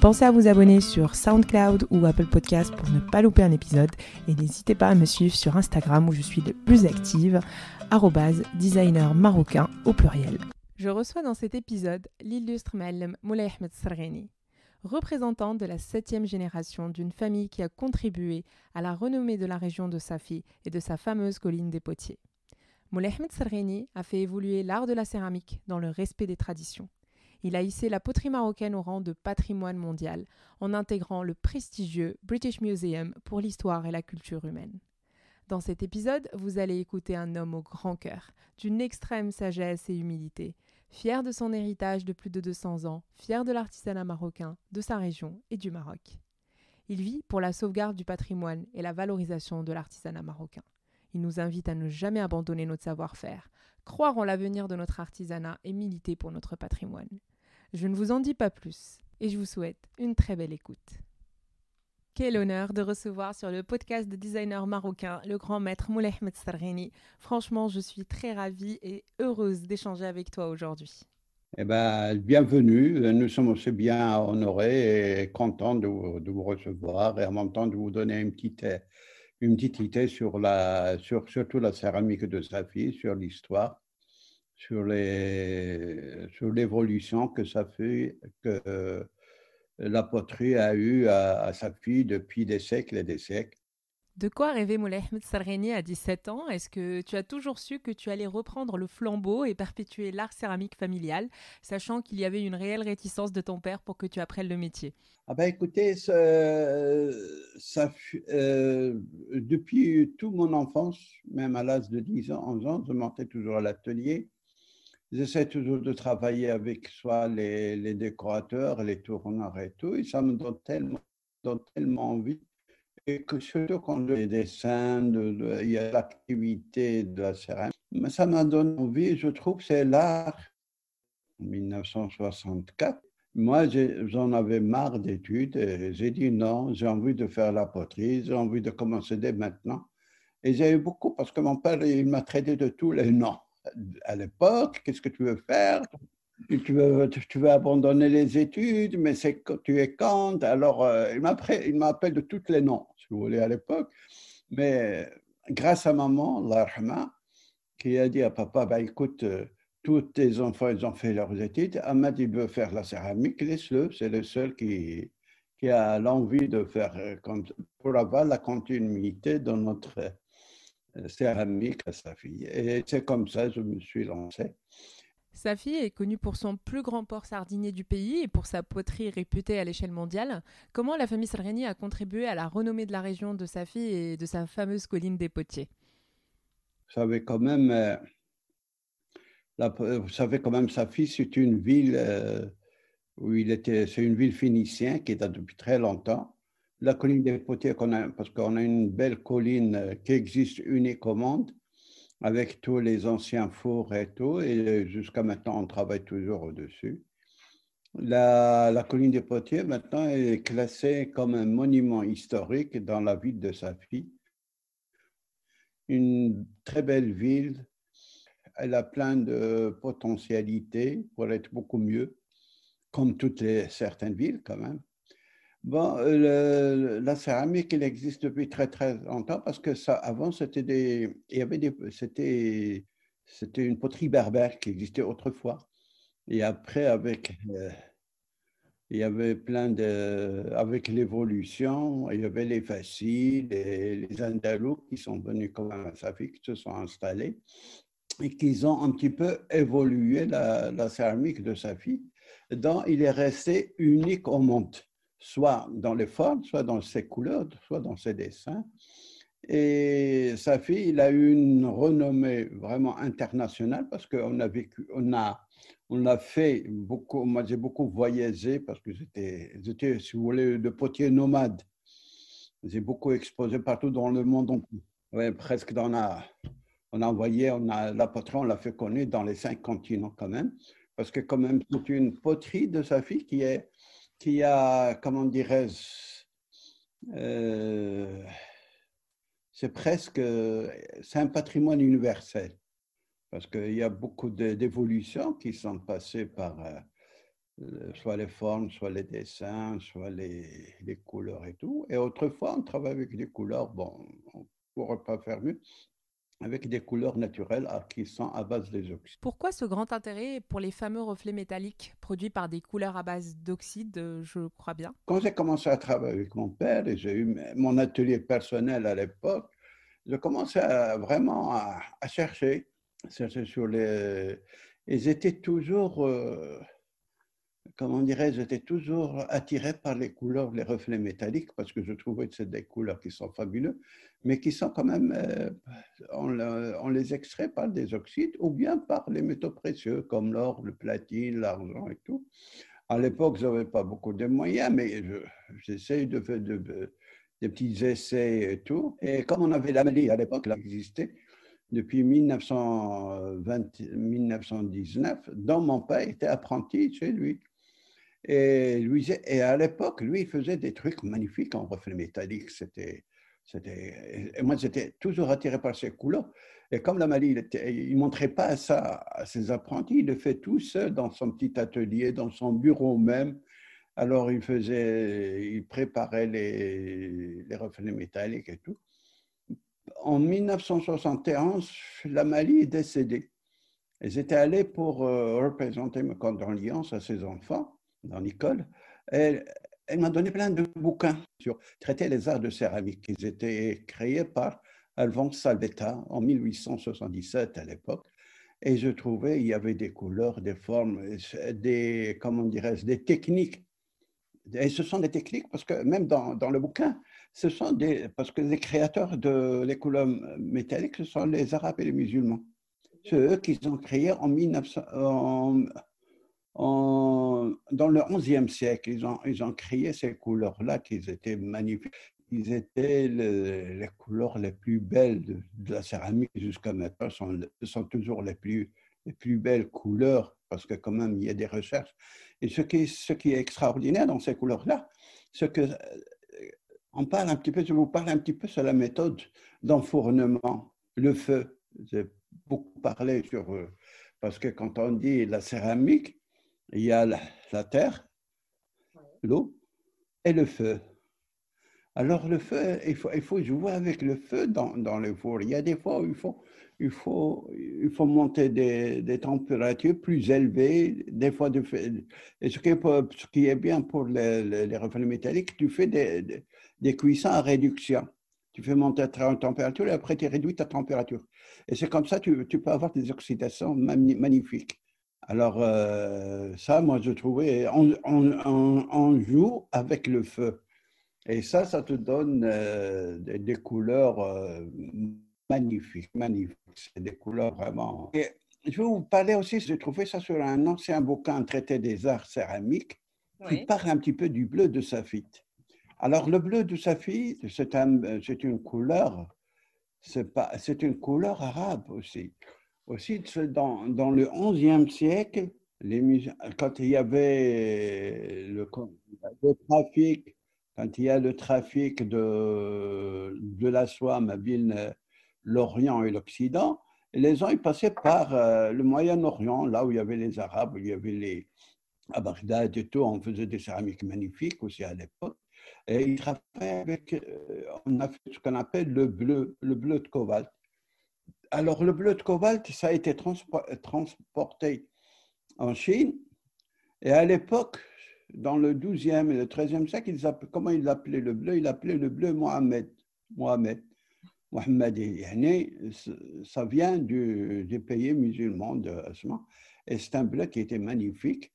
Pensez à vous abonner sur SoundCloud ou Apple Podcast pour ne pas louper un épisode et n'hésitez pas à me suivre sur Instagram où je suis le plus active, designer marocain au pluriel. Je reçois dans cet épisode l'illustre Ma'alem Moulay Ahmed Sargheni représentant de la septième génération d'une famille qui a contribué à la renommée de la région de Safi et de sa fameuse colline des Potiers. Moulay Ahmed a fait évoluer l'art de la céramique dans le respect des traditions. Il a hissé la poterie marocaine au rang de patrimoine mondial en intégrant le prestigieux British Museum pour l'histoire et la culture humaine. Dans cet épisode, vous allez écouter un homme au grand cœur, d'une extrême sagesse et humilité, fier de son héritage de plus de 200 ans, fier de l'artisanat marocain, de sa région et du Maroc. Il vit pour la sauvegarde du patrimoine et la valorisation de l'artisanat marocain. Il nous invite à ne jamais abandonner notre savoir-faire, croire en l'avenir de notre artisanat et militer pour notre patrimoine. Je ne vous en dis pas plus et je vous souhaite une très belle écoute. Quel honneur de recevoir sur le podcast de designer marocain le grand maître Moulay Ahmed Franchement, je suis très ravie et heureuse d'échanger avec toi aujourd'hui. Eh ben, bienvenue. Nous sommes aussi bien honorés et contents de vous, recevoir et en même temps de vous donner une petite, idée sur, la, sur surtout la céramique de sa fille, sur l'histoire, sur l'évolution que ça fait que la poterie a eu à, sa fille depuis des siècles et des siècles. De quoi rêvait Moulay Ahmed à 17 ans? Est-ce que tu as toujours su que tu allais reprendre le flambeau et perpétuer l'art céramique familial, sachant qu'il y avait une réelle réticence de ton père pour que tu apprennes le métier? Ah ben écoutez, ça, euh, depuis toute mon enfance, même à l'âge de 10 ans, 11 ans, je montais toujours à l'atelier. J'essaie toujours de travailler avec soit les, décorateurs, les tourneurs et tout, et ça me donne tellement, donne tellement envie. Et que surtout quand les dessins, il y a l'activité de la céramique, mais ça m'a donné envie, je trouve c'est l'art. En 1964, moi, j'en avais marre d'études j'ai dit non, j'ai envie de faire la poterie, j'ai envie de commencer dès maintenant. Et j'ai eu beaucoup parce que mon père, il m'a traité de tous les noms à l'époque, qu'est-ce que tu veux faire? Tu veux, tu veux abandonner les études, mais c'est tu es quand Alors, euh, il m'appelle de tous les noms, si vous voulez, à l'époque. Mais grâce à maman, l'Arhma, qui a dit à papa, bah, écoute, euh, tous tes enfants, ils ont fait leurs études. Ahmed, il veut faire la céramique, laisse-le. C'est le seul qui, qui a l'envie de faire, euh, pour avoir la continuité dans notre céramique à sa fille. Et c'est comme ça que je me suis lancé. Sa fille est connue pour son plus grand port sardinier du pays et pour sa poterie réputée à l'échelle mondiale. Comment la famille Salreni a contribué à la renommée de la région de sa fille et de sa fameuse colline des potiers? Vous savez quand même, euh, vous savez quand même, sa fille, c'est une ville euh, où il était, c'est une ville phénicienne qui est depuis très longtemps la colline des Potiers, parce qu'on a une belle colline euh, qui existe unique au monde, avec tous les anciens fours et tout, et jusqu'à maintenant, on travaille toujours au-dessus. La, colline des Potiers, maintenant, est classée comme un monument historique dans la ville de sa fille. Une très belle ville. Elle a plein de potentialités pour être beaucoup mieux, comme toutes les, certaines villes quand même. Bon, la céramique, elle existe depuis très très longtemps parce que ça, avant, c'était des, il y avait des, c'était, c'était une poterie berbère qui existait autrefois. Et après, avec, euh, il y avait plein de, avec l'évolution, il y avait les faciles, et les andalous qui sont venus comme un Safi, qui se sont installés et qui ont un petit peu évolué la, la céramique de Safi. Donc, il est resté unique au monde soit dans les formes, soit dans ses couleurs, soit dans ses dessins. Et sa fille, il a eu une renommée vraiment internationale parce qu'on a vécu, on a, on a fait beaucoup, moi j'ai beaucoup voyagé parce que j'étais, si vous voulez, de potier nomade. j'ai beaucoup exposé partout dans le monde. Presque dans la, on a envoyé, on a, la poterie, on l'a fait connaître dans les cinq continents quand même, parce que quand même, c'est une poterie de sa fille qui, est, qui a, comment dirais-je, euh, c'est presque, c'est un patrimoine universel, parce qu'il y a beaucoup d'évolutions qui sont passées par euh, soit les formes, soit les dessins, soit les, les, couleurs et tout. Et autrefois, on travaille avec des couleurs, bon, on ne pourrait pas faire mieux, avec des couleurs naturelles qui sont à base des oxydes. Pourquoi ce grand intérêt pour les fameux reflets métalliques produits par des couleurs à base d'oxyde, euh, je crois bien? Quand j'ai commencé à travailler avec mon père et j'ai eu mon atelier personnel à l'époque, j'ai commencé vraiment à, chercher, chercher sur les... Ils étaient toujours... Euh, comment dirais-je, j'étais toujours attiré par les couleurs, les reflets métalliques, parce que je trouvais que c'est des couleurs qui sont fabuleuses, mais qui sont quand même, euh, on, les extrait par des oxydes ou bien par les métaux précieux, comme l'or, le platine, l'argent et tout. À l'époque, je n'avais pas beaucoup de moyens, mais j'essaye de faire des petits essais et tout. Et comme on avait la maladie à l'époque, elle existait, depuis 1920, 1919, dont mon père était apprenti chez lui. Et, lui, et à l'époque, lui, il faisait des trucs magnifiques en reflet métallique. C'était, c'était, moi, j'étais toujours attiré par ces couleurs. Et comme la Mali, il ne montrait pas ça à ses apprentis, il le fait tout seul dans son petit atelier, dans son bureau même. Alors, il faisait, il préparait les, les reflets métalliques et tout. En 1971, la Mali est décédée. Ils étaient allés pour euh, représenter mes condoléances à ses enfants dans l'école, elle, m'a donné plein de bouquins sur traiter les arts de céramique. Ils étaient créés par Alphonse Salvetta en 1877 à l'époque. Et je trouvais il y avait des couleurs, des formes, des, comment dirais des techniques. Et ce sont des techniques parce que même dans, le bouquin, ce sont parce que les créateurs de les couleurs métalliques, ce sont les Arabes et les musulmans. C'est eux qui ont créé en 1900, en, dans le XIe siècle, ils ont, ils créé ces couleurs-là qui étaient magnifiques. Ils étaient les couleurs les plus belles de, la céramique jusqu'à maintenant, sont, sont toujours les plus, les plus belles couleurs parce que quand même il y a des recherches. Et ce qui, ce qui est extraordinaire dans ces couleurs-là, c'est que euh, on parle un petit peu, je vous parle un petit peu sur la méthode d'enfournement, le feu. J'ai beaucoup parlé sur, euh, parce que quand on dit la céramique, il y a la, terre, l'eau et le feu. Alors le feu, il faut, il faut jouer avec le feu dans, dans, le four. Il y a des fois où il faut, il faut, il faut monter des, des températures plus élevées, des fois de Et ce qui est, ce qui est bien pour les, les, reflets métalliques, tu fais des, des, cuissons à réduction. Tu fais monter ta température et après tu réduis ta température. Et c'est comme ça que tu, tu peux avoir des oxydations magnifiques. Alors, euh, ça, moi, je trouvais, on, joue avec le feu. Et ça, ça te donne euh, des, couleurs euh, magnifiques, magnifiques. C'est des couleurs vraiment. Et je vais vous parler aussi, j'ai trouvé ça sur un ancien bouquin traité des arts céramiques qui parle un petit peu du bleu de saphite. Alors, le bleu de saphite, c'est une couleur, c'est une couleur arabe aussi. Aussi, dans, dans le XIe siècle, quand il y avait le, trafic, quand il y a le trafic de, de la soie, ma ville, l'Orient et l'Occident, les gens ils passaient par euh, le Moyen-Orient, là où il y avait les Arabes, où il y avait les. À et tout, on faisait des céramiques magnifiques aussi à l'époque. Et ils travaillaient avec. Euh, on a fait ce qu'on appelle le bleu, le bleu de cobalt alors, le bleu de cobalt, ça a été transporté en Chine. Et à l'époque, dans le 12e et le 13e siècle, ils comment ils l'appelaient le bleu? Ils l'appelaient le bleu Mohamed. Mohamed. Mohamed, ça vient du, pays musulman de. Et c'est un bleu qui était magnifique.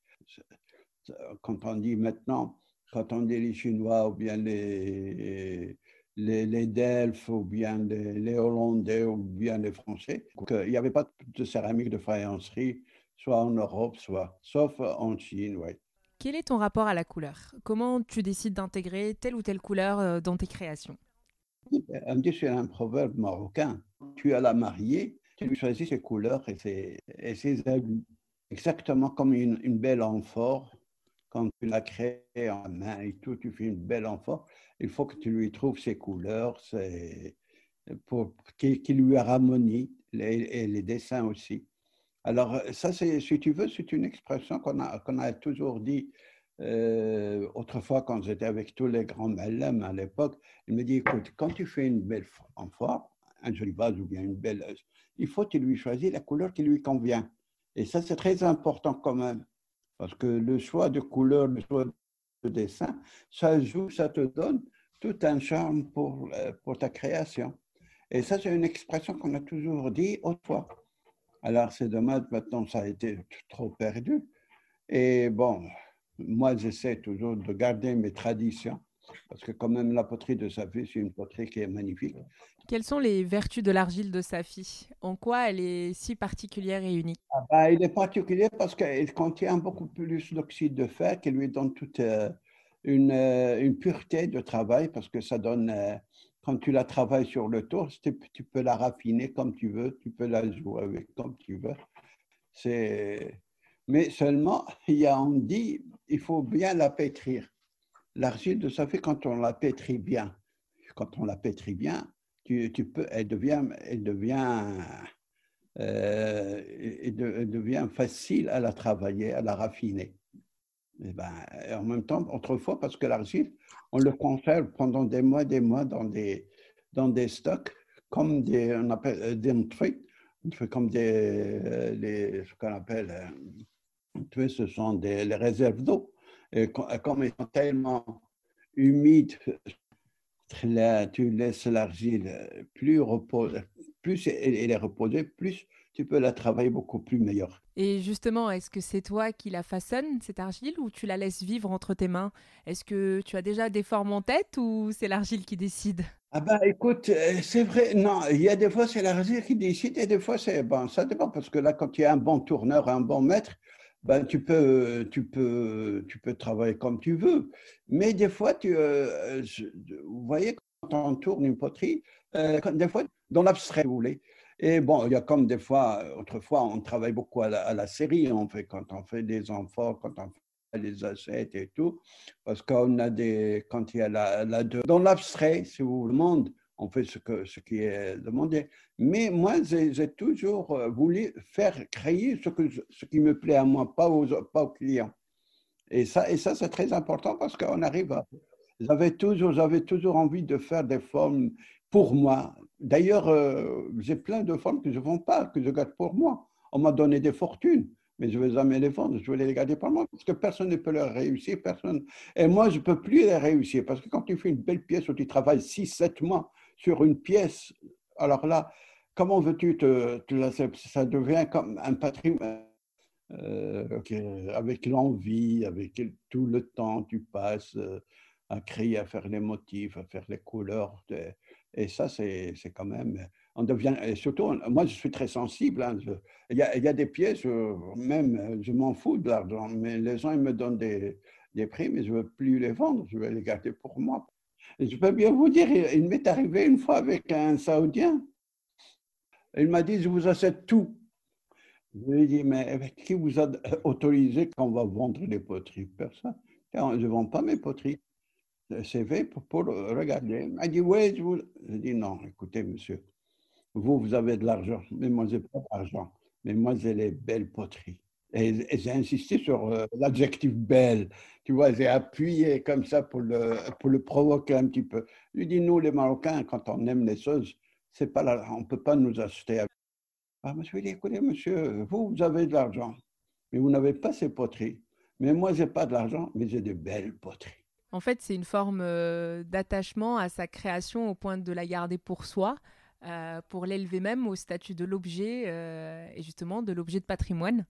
Quand on dit maintenant, quand on dit les Chinois ou bien les, les, les Delphes ou bien les, Hollandais ou bien les Français. il n'y avait pas de céramique de faïencerie, soit en Europe, soit, sauf en Chine, oui. Quel est ton rapport à la couleur? Comment tu décides d'intégrer telle ou telle couleur euh, dans tes créations? On dit c'est un proverbe marocain. Tu as la mariée, tu lui choisis ses couleurs et ses, et ses habits. Exactement comme une, une belle amphore quand tu la crées en main et tout, tu fais une belle enfant, il faut que tu lui trouves ses couleurs, pour qui, lui harmonie, et les dessins aussi. Alors, ça, si tu veux, c'est une expression qu'on a, toujours dit euh, autrefois quand j'étais avec tous les grands malams à l'époque. Il me dit, écoute, quand tu fais une belle enfant, un joli vase ou bien une belle, il faut que tu lui choisisses la couleur qui lui convient. Et ça, c'est très important quand même. Parce que le choix de couleur, le choix de dessin, ça joue, ça te donne tout un charme pour, euh, pour ta création. Et ça, c'est une expression qu'on a toujours dit autrefois. Alors, c'est dommage, maintenant, ça a été trop perdu. Et bon, moi, j'essaie toujours de garder mes traditions, parce que quand même, la poterie de Safi, c'est une poterie qui est magnifique. Quelles sont les vertus de l'argile de Safi? En quoi elle est si particulière et unique? Ah bah, Elle est particulière parce qu'elle contient beaucoup plus d'oxyde de fer qui lui donne toute euh, une, euh, une, pureté de travail parce que ça donne, euh, quand tu la travailles sur le tour, tu peux la raffiner comme tu veux, tu peux la jouer avec comme tu veux. Mais seulement, il y a, on dit, il faut bien la pétrir. L'argile de Safi, quand on la pétrit bien, quand on la pétrit bien, tu, peux, elle devient, elle devient, euh, elle devient facile à la travailler, à la raffiner. Et ben, en même temps, autrefois, parce que l'argile, on le conserve pendant des mois, des mois dans des, dans des stocks, comme des, on appelle euh, des trucs, comme des, euh, les, ce qu'on appelle, ce sont des les réserves d'eau. Et comme ils sont tellement humides tu laisses l'argile plus repose, plus elle est reposée, plus tu peux la travailler beaucoup plus meilleur. Et justement, est-ce que c'est toi qui la façonnes, cette argile, ou tu la laisses vivre entre tes mains? Est-ce que tu as déjà des formes en tête ou c'est l'argile qui décide? Ah ben écoute, euh, c'est vrai, non, il y a des fois c'est l'argile qui décide et des fois c'est, bon, ça dépend parce que là, quand tu as un bon tourneur, un bon maître, ben, tu, peux, tu, peux, tu peux travailler comme tu veux. Mais des fois, tu, euh, vous voyez, quand on tourne une poterie, euh, des fois, dans l'abstrait, vous voulez. Et bon, il y a comme des fois, autrefois, on travaille beaucoup à la, série, on fait, quand on fait des enfants, quand on fait des assiettes et tout, parce qu'on a des, quand il y a la, la dans l'abstrait, si vous le monde, on fait ce, que, ce qui est demandé. Mais moi, j'ai toujours euh, voulu faire créer ce, que, ce qui me plaît à moi, pas aux, pas aux clients. Et ça, et ça c'est très important parce qu'on arrive à... J'avais toujours, toujours envie de faire des formes pour moi. D'ailleurs, euh, j'ai plein de formes que je ne vends pas, que je garde pour moi. On m'a donné des fortunes, mais je ne vais jamais les vendre, je vais les garder pour moi, parce que personne ne peut les réussir, personne. Et moi, je ne peux plus les réussir, parce que quand tu fais une belle pièce où tu travailles 6, 7 mois, sur une pièce, alors là, comment veux-tu te, ça devient comme un patrimoine euh, avec l'envie, avec tout le temps tu passes euh, à créer, à faire les motifs, à faire les couleurs. et ça, c'est quand même, on devient, et surtout, moi je suis très sensible. Hein, il, y a, il, y a, des pièces, euh, même, je m'en fous de l'argent, mais les gens ils me donnent des, des prix, mais je ne veux plus les vendre, je vais les garder pour moi je peux bien vous dire, il m'est arrivé une fois avec un Saoudien. Il m'a dit, je vous achète tout. Je lui ai dit, mais avec qui vous a autorisé qu'on va vendre les poteries? Personne. Je ne vends pas mes poteries. C'est fait pour, regarder. Il m'a dit, oui, je vous... J'ai dit, non, écoutez, monsieur, vous, vous avez de l'argent, mais moi, je n'ai pas d'argent. Mais moi, j'ai les belles poteries. Et, j'ai insisté sur euh, l'adjectif belle. Tu vois, j'ai appuyé comme ça pour le, pour le provoquer un petit peu. Je lui dis, nous, les Marocains, quand on aime les choses, pas on ne peut pas nous acheter. Ah, monsieur, dit, écoutez, monsieur, vous, avez de l'argent, mais vous n'avez pas ces poteries. Mais moi, je n'ai pas de l'argent, mais j'ai de belles poteries. En fait, c'est une forme euh, d'attachement à sa création au point de la garder pour soi, euh, pour l'élever même au statut de l'objet et justement de l'objet de patrimoine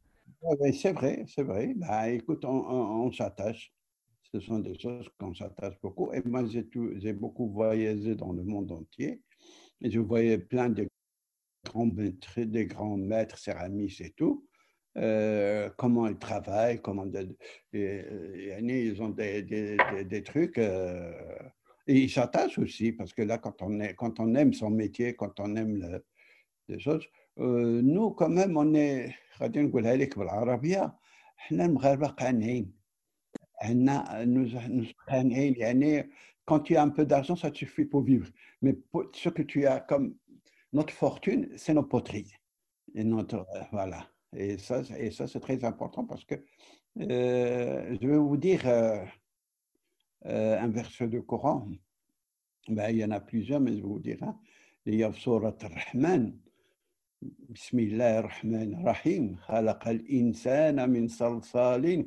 c'est vrai, c'est vrai. Bah, écoute, on, s'attache. Ce sont des choses qu'on s'attache beaucoup. Et moi, j'ai beaucoup voyagé dans le monde entier. Et je voyais plein de grands maîtres, des grands maîtres céramistes et tout. euh, comment ils travaillent, comment ils ont des, trucs. Euh, et ils s'attachent aussi, parce que là, quand on, aime son métier, quand on aime les choses, nous, quand même, on est, quand tu as un peu d'argent, ça te suffit pour vivre. Mais ce que tu as comme notre fortune, c'est nos poteries. Et voilà. Et ça, et ça c'est très important parce que euh, je vais vous dire euh, euh, un verset de Coran. Ben, il y en a plusieurs, mais je vais vous dire. Il y a Surat Ar-Rahman. Bismillah ar-Rahman ar-Rahim. min salsalin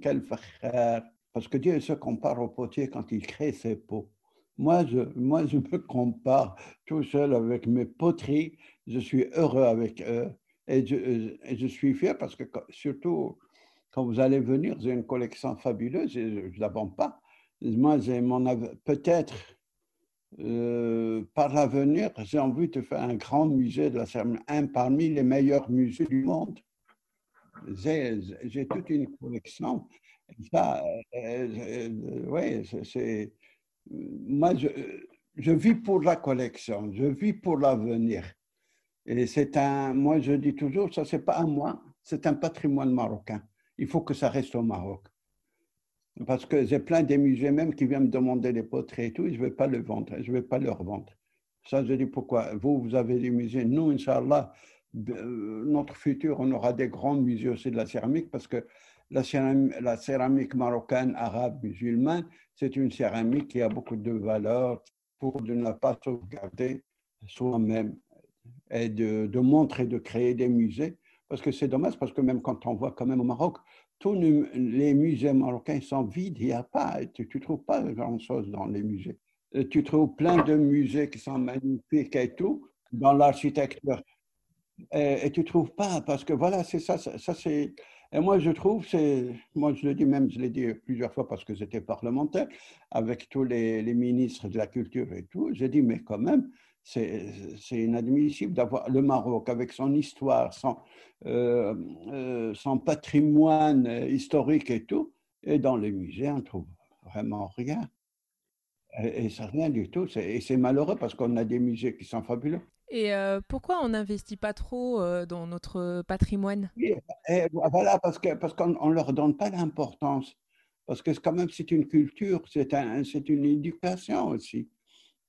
Parce que Dieu se compare au potier quand il crée ses pots. Moi je, moi, je me compare tout seul avec mes poteries. Je suis heureux avec eux. Et je, suis fier parce que surtout quand vous allez venir, j'ai une collection fabuleuse et je ne la vends pas. Moi, j'ai mon peut-être euh, par l'avenir, j'ai envie de faire un grand musée de la cérémonie, un parmi les meilleurs musées du monde. J'ai toute une collection. Ça, euh, euh, c'est, moi, je, je vis pour la collection, je vis pour l'avenir. Et c'est un, moi je dis toujours, ça c'est pas à moi, c'est un patrimoine marocain. Il faut que ça reste au Maroc. Parce que j'ai plein de musées même qui viennent me demander des poteries et tout, et je ne vais pas le vendre, je ne vais pas leur vendre. Ça, je dis pourquoi? Vous, vous avez des musées. Nous, Inch'Allah, euh, notre futur, on aura des grands musées aussi de la céramique parce que la céramique, la céramique marocaine, arabe, musulmane, c'est une céramique qui a beaucoup de valeur pour ne pas sauvegarder soi-même et de, montrer, de créer des musées. Parce que c'est dommage, parce que même quand on voit quand même au Maroc, tous les musées marocains sont vides, il n'y a pas, tu ne trouves pas grand-chose dans les musées. Tu trouves plein de musées qui sont magnifiques et tout, dans l'architecture. Et, tu ne trouves pas, parce que voilà, c'est ça, ça, c'est... Et moi, je trouve, moi, je le dis même, je l'ai dit plusieurs fois parce que j'étais parlementaire, avec tous les, ministres de la culture et tout, j'ai dit, mais quand même, c'est inadmissible d'avoir le Maroc avec son histoire, son, euh, euh, son patrimoine historique et tout, et dans les musées, on ne trouve vraiment rien. Et, c'est rien du tout. Et c'est malheureux parce qu'on a des musées qui sont fabuleux. Et euh, pourquoi on n'investit pas trop dans notre patrimoine? Voilà, parce qu'on parce qu'on ne leur donne pas d'importance. Parce que quand même, c'est une culture, c'est un, une éducation aussi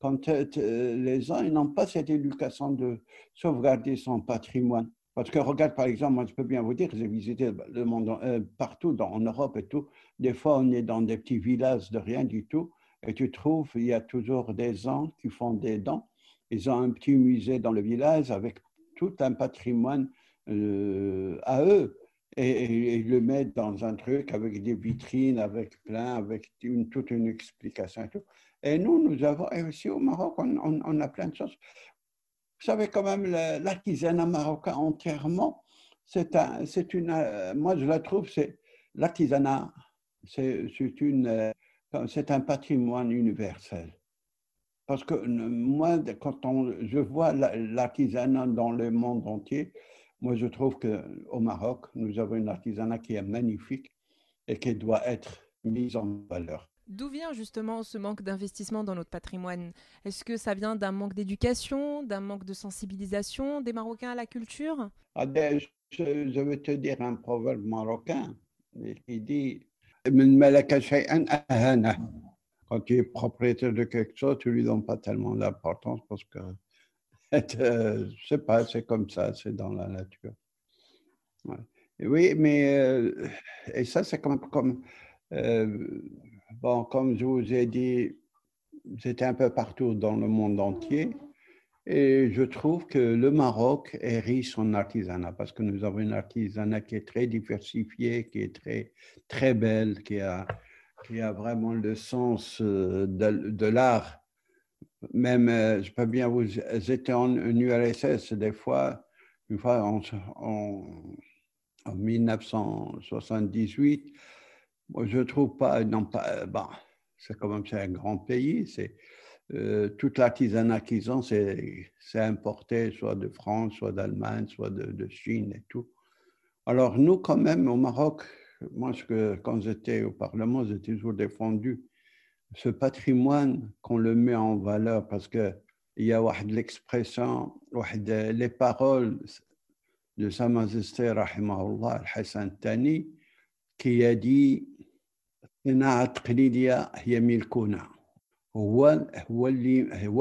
quand euh, les gens n'ont pas cette éducation de sauvegarder son patrimoine. Parce que regarde, par exemple, moi je peux bien vous dire, j'ai visité le monde euh, partout en Europe et tout. Des fois, on est dans des petits villages de rien du tout et tu trouves, il y a toujours des gens qui font des dons. Ils ont un petit musée dans le village avec tout un patrimoine euh, à eux. Et, ils le mettent dans un truc avec des vitrines, avec plein, avec toute une explication et tout. Et nous, nous avons, et aussi au Maroc, on, a plein de choses. Vous savez quand même, l'artisanat marocain entièrement, c'est un, une, euh, moi je la trouve, c'est l'artisanat, c'est, une, euh, c'est un patrimoine universel. Parce que moi, quand on, je vois l'artisanat dans le monde entier, moi je trouve qu'au Maroc, nous avons un artisanat qui est magnifique et qui doit être mis en valeur. D'où vient justement ce manque d'investissement dans notre patrimoine? Est-ce que ça vient d'un manque d'éducation, d'un manque de sensibilisation des Marocains à la culture? Ah ben, je, vais te dire un proverbe marocain qui dit quand tu es propriétaire de quelque chose, tu ne lui donnes pas tellement d'importance parce que, euh, je sais pas, c'est comme ça, c'est dans la nature. Oui, mais, euh, et ça, c'est comme, comme euh, Bon, comme je vous ai dit, j'étais un peu partout dans le monde entier. Et je trouve que le Maroc est riche en artisanat parce que nous avons un artisanat qui est très diversifié, qui est très, très belle, qui a, qui a vraiment le sens euh, de, l'art. Même, euh, je peux bien vous. J'étais en, URSS des fois, une fois en 1978 je ne trouve pas, non pas, euh, bon, c'est quand même un grand pays, c'est euh, toute l'artisanat qu'ils ont, c'est importé soit de France, soit d'Allemagne, soit de, Chine et tout. Alors nous, quand même, au Maroc, moi, quand j'étais au Parlement, j'ai toujours défendu ce patrimoine qu'on le met en valeur parce qu'il y a l'expression, les paroles de Sa Majesté, Rahimahullah, Al-Hassan Tani, qui a dit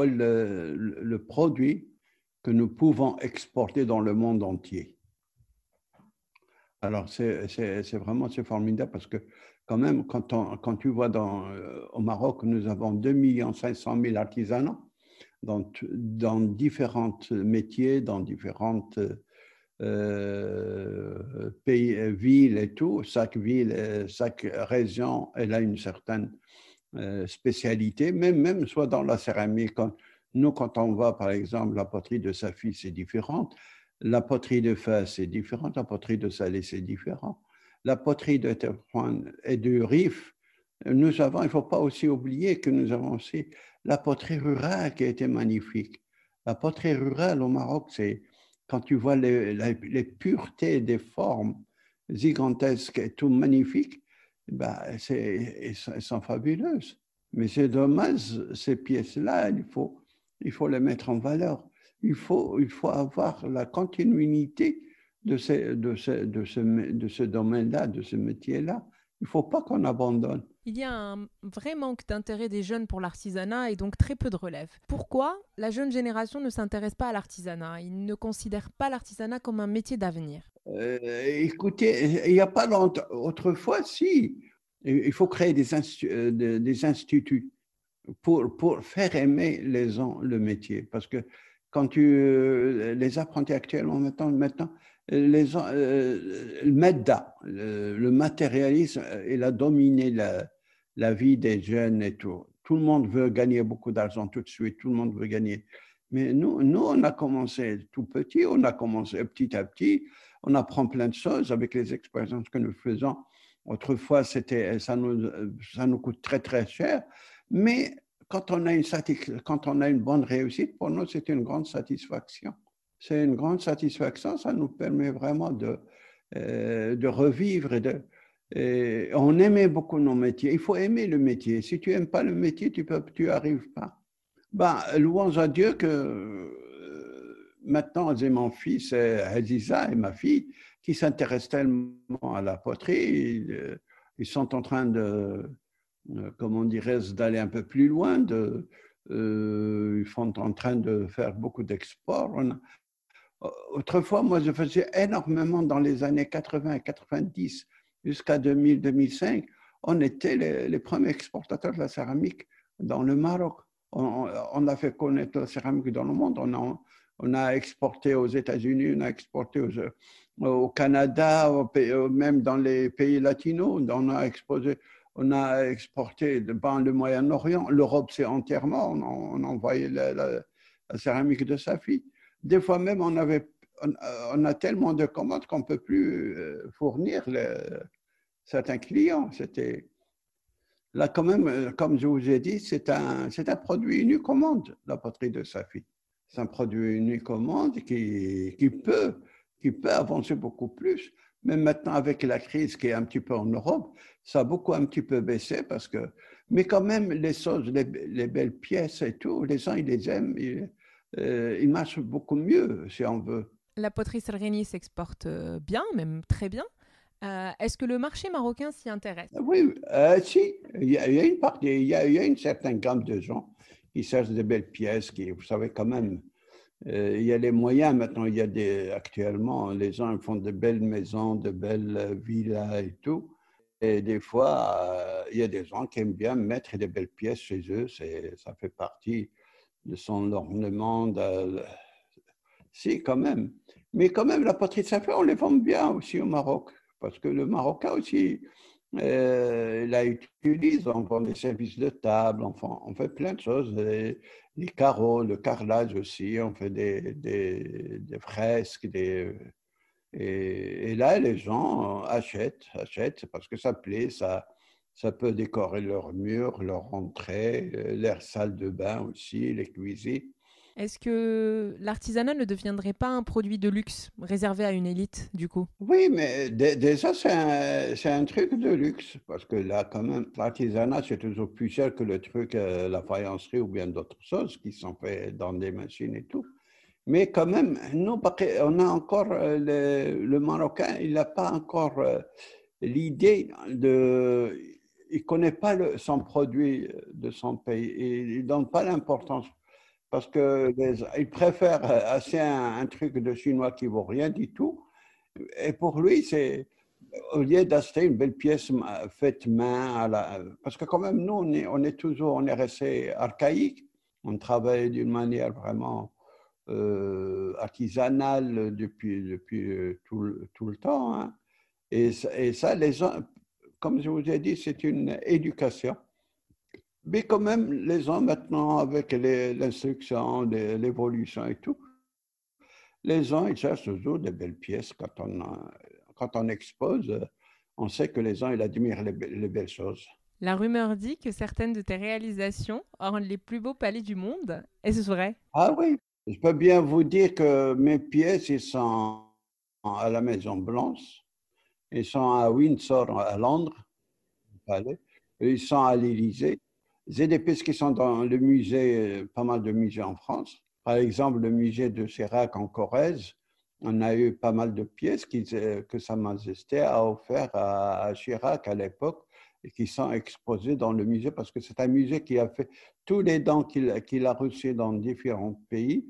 le produit que nous pouvons exporter dans le monde entier. Alors, c'est vraiment formidable parce que quand même, quand, tu vois euh, au Maroc, nous avons 2 500 000 artisanats dans, dans différents métiers, dans différentes euh, pays, villes et tout. Chaque ville, chaque région, elle a une certaine euh, spécialité, même, même soit dans la céramique. nous, quand on voit, par exemple, la poterie de Safi, c'est différente. La poterie de Fès, c'est différent. La poterie de Salé, c'est différent. La poterie de Tefouan et du Rif, nous avons, il ne faut pas aussi oublier que nous avons aussi la poterie rurale qui a été magnifique. La poterie rurale au Maroc, c'est quand tu vois les, puretés des formes gigantesques et tout magnifiques, bah, elles sont fabuleuses. Mais c'est dommage, ces pièces-là, il faut, il faut les mettre en valeur il faut, il faut avoir la continuité de ce, de de ce, de ce domaine-là, de ce métier-là. Il ne faut pas qu'on abandonne. Il y a un vrai manque d'intérêt des jeunes pour l'artisanat et donc très peu de relève. Pourquoi la jeune génération ne s'intéresse pas à l'artisanat? Ils ne considèrent pas l'artisanat comme un métier d'avenir euh, Écoutez, il n'y a pas longtemps. Autrefois, si. Il faut créer des, euh, des instituts pour, pour faire aimer les gens le métier. Parce que quand tu euh, les apprentis actuellement maintenant, maintenant euh, le MEDA, le, matérialisme, il a dominé la, la, vie des jeunes et tout. Tout le monde veut gagner beaucoup d'argent tout de suite, tout le monde veut gagner. Mais nous, nous, on a commencé tout petit, on a commencé petit à petit, on apprend plein de choses avec les expériences que nous faisons. Autrefois, ça, nous, ça nous coûte très très cher, mais quand on, a une bonne réussite, pour nous, c'est une grande satisfaction. C'est une grande satisfaction, ça nous permet vraiment de, euh, de revivre. Et on aimait beaucoup nos métiers. Il faut aimer le métier. Si tu n'aimes pas le métier, tu n'y tu arrives pas. Ben, à Dieu que euh, maintenant, j'ai mon fils Aziza et ma fille qui s'intéressent tellement à la poterie. ils sont en train de euh, comment dirais-je, d'aller un peu plus loin. Euh, ils sont en train de faire beaucoup d'exports. Autrefois, moi, je faisais énormément dans les années 80 et 90 jusqu'à 2000-2005. On était les, premiers exportateurs de la céramique dans le Maroc. On, a fait connaître la céramique dans le monde. On a exporté aux États-Unis, on a exporté au Canada, même dans les pays latinos. On a exposé on a exporté dans le Moyen-Orient. L'Europe, c'est entièrement, on, a envoyé la, céramique de Safi. Des fois même, on, avait, on, a tellement de commandes qu'on ne peut plus euh, fournir certains clients. C'était là quand même, euh, comme je vous ai dit, c'est un, c'est un produit unique commande, la poterie de Safi. C'est un produit unique commande qui, qui, peut, qui peut avancer beaucoup plus. Même maintenant, avec la crise qui est un petit peu en Europe, ça a beaucoup un petit peu baissé parce que, mais quand même, les choses, les, belles pièces et tout, les gens, ils les aiment, ils, euh, marchent beaucoup mieux, si on veut. La poterie Salreni s'exporte euh, bien, même très bien. Euh, est-ce que le marché marocain s'y intéresse? Oui, si. Il y, a, une partie, il y, a, il y, a, une certaine gamme de gens qui cherchent des belles pièces, qui, vous savez, quand même, euh, il y a les moyens maintenant. Il y a actuellement, les gens font de belles maisons, de belles villas et tout. Et des fois, euh, il y a des gens qui aiment bien mettre des belles pièces chez eux. Ça fait partie de son ornement. Si, quand même. Mais quand même, la poterie de Saint-Fleur, on les vend bien aussi au Maroc. Parce que le Marocain aussi, euh, la utilise. On vend des services de table, on fait plein de choses les carreaux, le carrelage aussi, on fait des, des, fresques, des, et, là, les gens achètent, achètent parce que ça plaît, ça, ça peut décorer leurs murs, leur entrée, leur salle de bain aussi, les cuisines. Est-ce que l'artisanat ne deviendrait pas un produit de luxe réservé à une élite, du coup? Oui, mais déjà, c'est un, truc de luxe, parce que là, quand même, l'artisanat, c'est toujours plus cher que le truc, euh, la faïencerie ou bien d'autres choses qui sont faites dans des machines et tout. Mais quand même, nous, on a encore, euh, le, Marocain, il n'a pas encore euh, l'idée de... Il ne connaît pas son produit de son pays, il ne donne pas l'importance parce qu'il préfère assez un, truc de chinois qui vaut rien du tout. Et pour lui, c'est au lieu d'acheter une belle pièce faite main, parce que quand même, nous, on est, toujours, on est resté archaïque. On travaille d'une manière vraiment euh, artisanale depuis, depuis euh, tout, tout le temps. Hein. Et, et, ça, les comme je vous ai dit, c'est une éducation. Mais quand même, les gens maintenant, avec l'instruction, l'évolution et tout, les gens, ils cherchent toujours des belles pièces. Quand on, quand on expose, on sait que les gens, ils admirent les, belles choses. La rumeur dit que certaines de tes réalisations ornent les plus beaux palais du monde. Est-ce vrai? Ah oui, je peux bien vous dire que mes pièces, ils sont à la Maison Blanche, ils sont à Windsor, à Londres, ils sont à l'Élysée, j'ai des pièces qui sont dans le musée, pas mal de musées en France. Par exemple, le musée de Chirac en Corrèze, on a eu pas mal de pièces que Sa Majesté a offert à, Chirac à l'époque et qui sont exposées dans le musée parce que c'est un musée qui a fait tous les dents qu'il a reçus dans différents pays.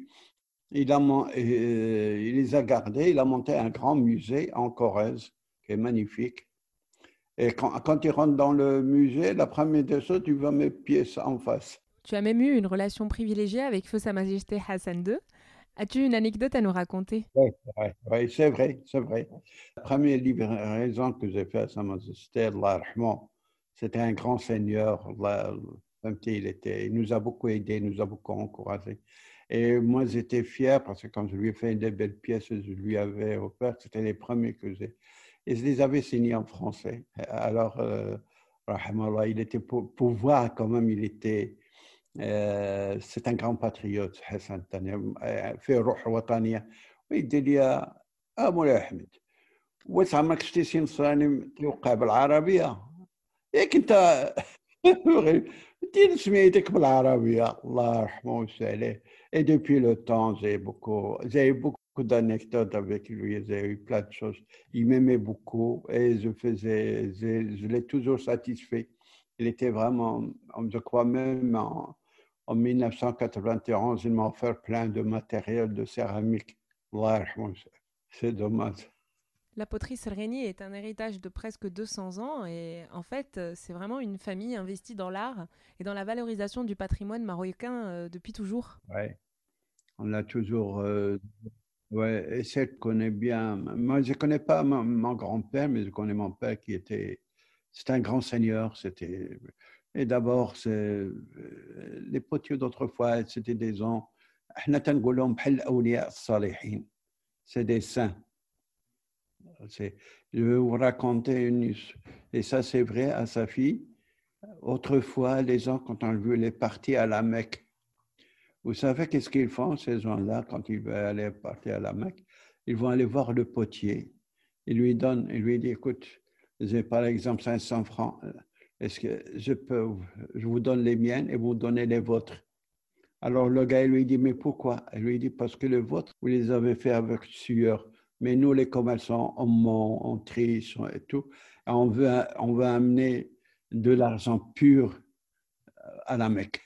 Il, euh, il les a gardés, il a monté un grand musée en Corrèze qui est magnifique. Et quand, quand tu rentres dans le musée, la première des choses, tu vois mes pièces en face. Tu as même eu une relation privilégiée avec Feu Sa Majesté Hassan II. As-tu une anecdote à nous raconter? Oui, ouais, c'est vrai, c'est vrai. La première livraison que j'ai faite à Sa Majesté, c'était un grand seigneur. il, était, il nous a beaucoup aidés, nous a beaucoup encouragés. Et moi, j'étais fier parce que quand je lui ai fait des belles pièces, je lui avais offert, c'était les premiers que j'ai et je les avais signés en français. Alors, euh, il était pour, pour, voir quand même, il était. Euh, c'est un grand patriote, Hassan Tania. في روح وطنية ويدير لي اه مولاي احمد واش عمرك شتي شي نصراني توقع بالعربيه ياك انت دير سميتك بالعربيه الله يرحمه ويسع عليه et depuis le temps j'ai beaucoup j'ai beaucoup d'anecdotes avec lui, j'ai eu plein de choses. Il m'aimait beaucoup et je faisais, je, l'ai toujours satisfait. Il était vraiment, je crois même en, en 1991, il m'a offert plein de matériel de céramique. C'est dommage. La poterie Selreni est un héritage de presque 200 ans et en fait, c'est vraiment une famille investie dans l'art et dans la valorisation du patrimoine marocain euh, depuis toujours. Oui, on a toujours euh, oui, et c'est connaît bien. Moi, je ne connais pas mon, grand-père, mais je connais mon père qui était. C'était un grand seigneur. Et d'abord, euh, les potiers d'autrefois, c'était des gens. C'est des saints. Je vais vous raconter une. Et ça, c'est vrai à sa fille. Autrefois, les gens, quand on vu les partis à la Mecque, vous savez qu'est-ce qu'ils font, ces gens-là, quand ils veulent aller partir à la Mecque? Ils vont aller voir le potier. Ils lui donnent, il lui dit, écoute, j'ai par exemple 500 francs. Est-ce que je peux, je vous donne les miennes et vous donnez les vôtres? Alors le gars lui dit, mais pourquoi? Il lui dit, parce que les vôtres, vous les avez fait avec sueur. Mais nous, les commerçants, on ment, on triche et tout. on, veut, on veut amener de l'argent pur à la Mecque.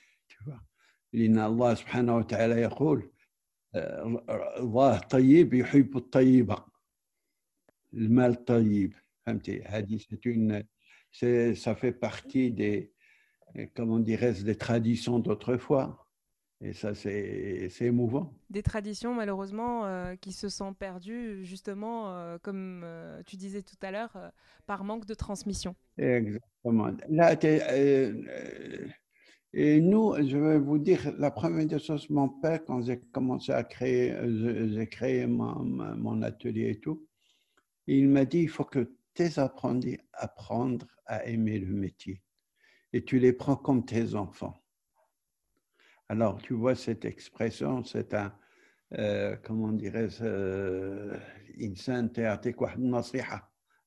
لأن الله سبحانه وتعالى يقول الله طيب يحب الطيبة المال الطيب فهمتي هذه c'est ça fait partie des comment dirais-je des traditions d'autrefois et ça c'est émouvant des traditions malheureusement euh, qui se sont perdues justement euh, comme euh, tu disais tout à l'heure euh, par manque de transmission exactement là et nous, je vais vous dire, la première des choses, mon père, quand j'ai commencé à créer, j'ai créé mon, atelier et tout, il m'a dit, il faut que tes apprentis apprendre à aimer le métier. Et tu les prends comme tes enfants. Alors, tu vois, cette expression, c'est un, euh, comment dirais-je, euh,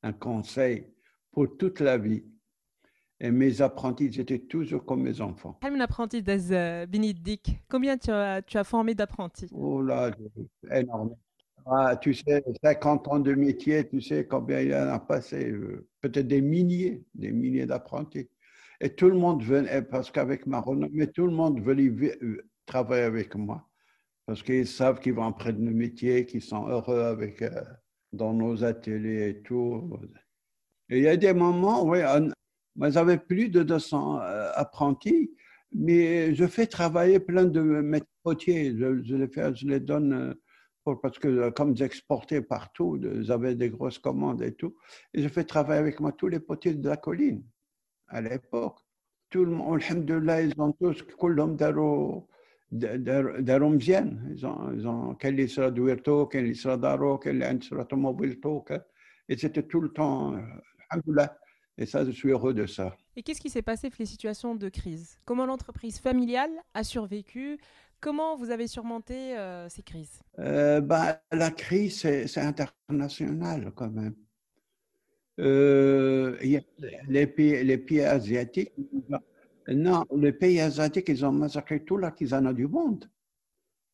un conseil pour toute la vie. Et mes apprentis, étaient toujours comme mes enfants. Un apprenti Benedict, combien tu as, tu as formé d'apprentis? Oh là, énormément. Ah, tu sais, 50 ans de métier, tu sais combien il en a passé euh, Peut-être des milliers, des milliers d'apprentis. Et tout le monde venait, parce qu'avec ma renommée, tout le monde venait euh, travailler avec moi. Parce qu'ils savent qu'ils vont apprendre le métier, qu'ils sont heureux avec, euh, dans nos ateliers et tout. Et il y a des moments, oui, moi j'avais plus de 200 apprentis, mais je fais travailler plein de mes potiers. Je, je, les fais, je les donne parce que euh, comme j'exportais partout, j'avais des grosses commandes et tout, et je fais travailler avec moi tous les potiers de la colline à l'époque. Tout le monde, alhamdoulilah, ils ont tous, كلهم داروا داروا مزيان ils ont, ils ont كاين اللي يصرى دويرتو كاين اللي يصرى دارو كاين اللي عنده يصرى طوموبيلتو et c'était tout le temps alhamdoulilah et ça je suis heureux de ça et qu'est-ce qui s'est passé pour les situations de crise? Comment l'entreprise familiale a survécu? Comment vous avez surmonté euh, ces crises? Euh, bah, La crise, c'est international quand même. Euh, les, pays, les pays asiatiques, non, les pays asiatiques, ils ont massacré tout l'artisanat du monde.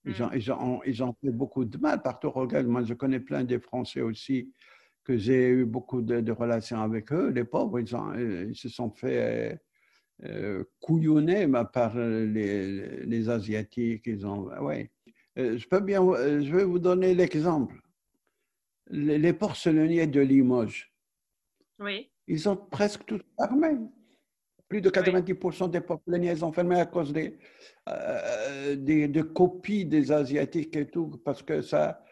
Ils, ont, hmm. ils, ont, ils ont fait beaucoup de mal partout. Regarde, moi, je connais plein de Français aussi que j'ai eu beaucoup de, relations avec eux. Les pauvres, ils, ont, ils se sont fait euh, couillonnés par les, les, Asiatiques. Ils ont, ouais. Euh, je, peux bien, je vais vous donner l'exemple. Les, porcelainiers de Limoges. Oui. Ils ont presque tous fermé. Plus de 90% des porcelainiers sont fermés à cause des, euh, des, copies des Asiatiques et tout, parce que ça,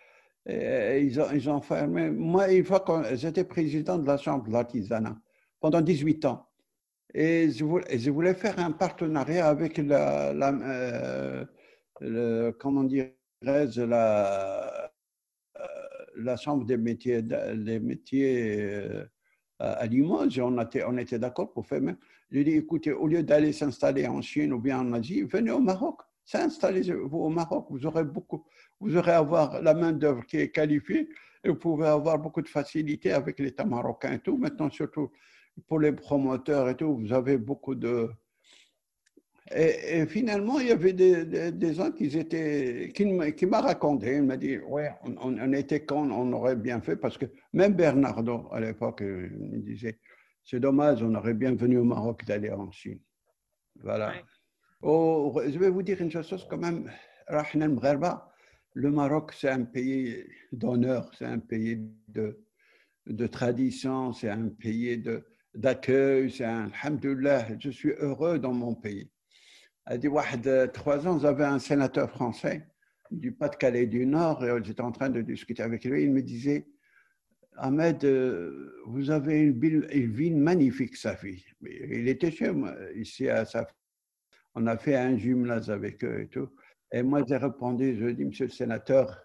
ils, ont, fermé. Moi, une fois que j'étais président de la Chambre de l'artisanat, pendant 18 ans, et je voulais, faire un partenariat avec la, euh, comment dirais-je, euh, la Chambre des métiers, euh, à Limoges. On était, on était d'accord pour faire même. Je lui ai dit, écoutez, au lieu d'aller s'installer en Chine ou bien en Asie, venez au Maroc. S'installez-vous au Maroc. Vous aurez beaucoup, vous aurez avoir la main-d'œuvre qui est qualifiée et vous pouvez avoir beaucoup de facilité avec l'État marocain et tout. Maintenant, surtout, pour les promoteurs et tout, vous avez beaucoup de... Et, finalement, il y avait des, des, gens qui, étaient, qui, qui m'a raconté, il m'a dit, ouais, on, était con, on aurait bien fait, parce que même Bernardo, à l'époque, me disait, c'est dommage, on aurait bien venu au Maroc d'aller en Chine. Voilà. Oh, je vais vous dire une chose quand même, le Maroc, c'est un pays d'honneur, c'est un pays de, de tradition, c'est un pays d'accueil, c'est un alhamdoulilah, je suis heureux dans mon pays. a dit, trois ans, j'avais un sénateur français du Pas-de-Calais du Nord et j'étais en train de discuter avec lui. Il me disait, Ahmed, euh, vous avez une ville, magnifique, sa fille. Il était chez moi, ici à sa On a fait un jumelage avec eux et tout. Et moi, j'ai répondu, je dis, monsieur le sénateur,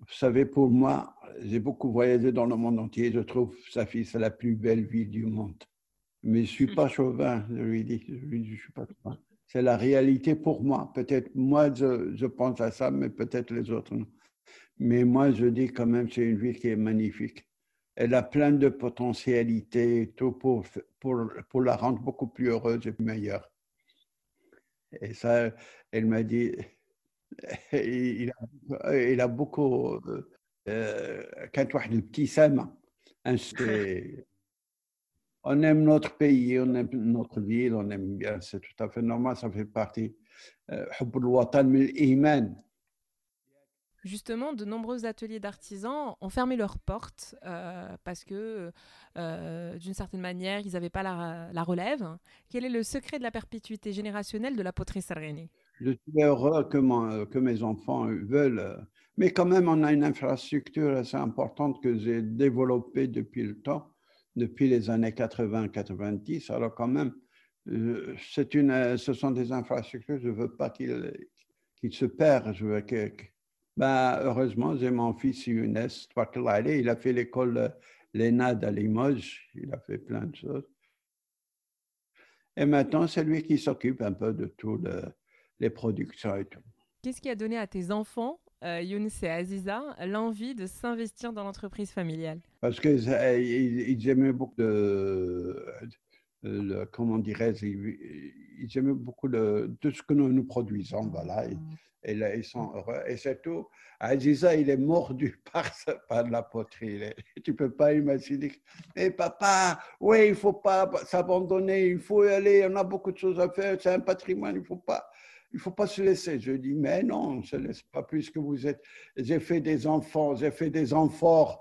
vous savez, pour moi, j'ai beaucoup voyagé dans le monde entier. Je trouve sa fille, c'est la plus belle ville du monde. Mais je ne suis pas chauvin, je lui dis. Je lui dis, je suis pas chauvin. C'est la réalité pour moi. Peut-être moi, je, je, pense à ça, mais peut-être les autres non. Mais moi, je dis quand même, c'est une ville qui est magnifique. Elle a plein de potentialités tout pour, pour, pour la rendre beaucoup plus heureuse et meilleure. Et ça, elle m'a dit, il a, il a beaucoup كانت واحد الابتسامه on aime notre pays on aime notre ville on aime bien c'est tout à fait normal ça fait partie حب الوطن من الايمان Justement, de nombreux ateliers d'artisans ont fermé leurs portes euh, parce que, euh, d'une certaine manière, ils n'avaient pas la, relève. Quel est le secret de la perpétuité générationnelle de la poterie sargani Je suis heureux que, mes enfants veulent, mais quand même, on a une infrastructure assez importante que j'ai développée depuis le temps, depuis les années 80-90. Alors quand même, euh, une, ce sont des infrastructures, je ne veux pas qu'ils qu se perdent. Je veux que, ben, heureusement, j'ai mon fils Younes, il a fait l'école l'ENAD à Limoges, il a fait plein de choses. Et maintenant, c'est lui qui s'occupe un peu de tout le, les productions et tout. Qu'est-ce qui a donné à tes enfants, euh, Younes et Aziza, l'envie de s'investir dans l'entreprise familiale? Parce qu'ils ils aimaient beaucoup de, comment dirais-je, ils, aimaient beaucoup de, de, ce que nous, nous produisons, voilà. Et là, ils sont heureux. Et c'est tout. Aziza, il est mordu par, par la poterie. Tu ne peux pas imaginer. Mais papa, oui, il ne faut pas s'abandonner, il faut y aller, on a beaucoup de choses à faire, c'est un patrimoine, il ne faut faut pas se laisser. Je dis, mais non, on ne se laisse pas puisque vous êtes. J'ai fait des enfants, j'ai fait des enfants.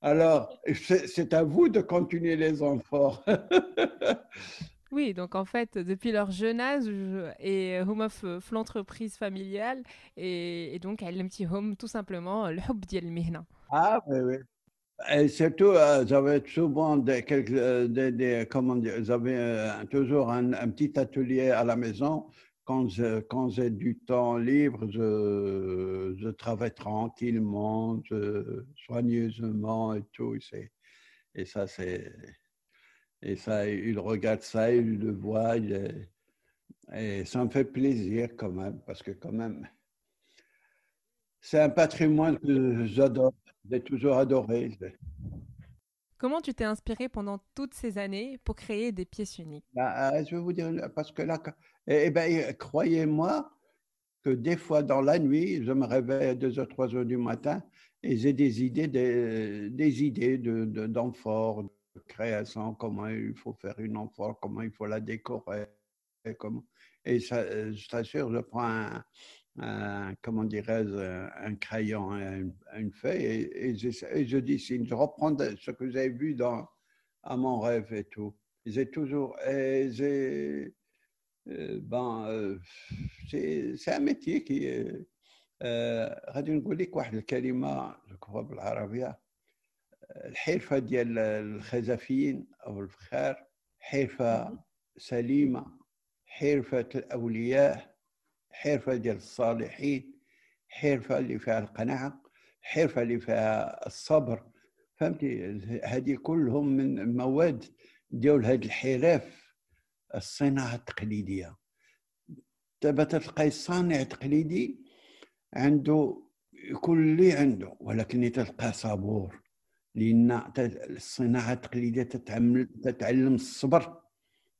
Alors, c'est à vous de continuer les enfants. Oui, donc en fait, depuis leur jeune âge, et Home of euh, l'entreprise familiale, et, donc elle petit Home, tout simplement, euh, le hub diel. Ah, oui, oui. Et surtout, euh, j'avais souvent euh, des, comment dire, j'avais toujours un, petit atelier à la maison. Quand, quand j'ai du temps libre, je, travaille tranquillement, soigneusement et tout. Et ça, c'est, et ça, il regarde ça, il le voit, et ça me fait plaisir quand même, parce que quand même, c'est un patrimoine que j'adore, j'ai toujours adoré. Comment tu t'es inspiré pendant toutes ces années pour créer des pièces uniques? Bah, euh, Je vais vous dire, parce que là, eh, eh ben, croyez-moi que des fois dans la nuit, je me réveille à 2h, 3h du matin et j'ai des idées, des, des idées d'enfants, de, création, comment il faut faire une enfant, comment il faut la décorer. Et, comment... et ça, euh, je t'assure, je prends un, comment dirais-je, un crayon, une feuille et, et, je, dessine. Je reprends ce que j'ai vu dans, à mon rêve et tout. J'ai toujours. Et j'ai, euh, ben, euh, c'est un métier qui est. غادي نقول لك واحد الكلمه جو بالعربيه الحرفة ديال الخزفيين أو الفخار حرفة سليمة حرفة الأولياء حرفة ديال الصالحين حرفة اللي فيها القناعة حرفة اللي فيها الصبر. فهمتي؟ هذه كلهم من مواد ديال هذه الحرف الصناعة التقليدية. دابا تلقاي الصانع التقليدي عنده كل اللي عنده ولكن تلقاه صبور. لأن الصناعة التقليدية تتعمل تتعلم الصبر.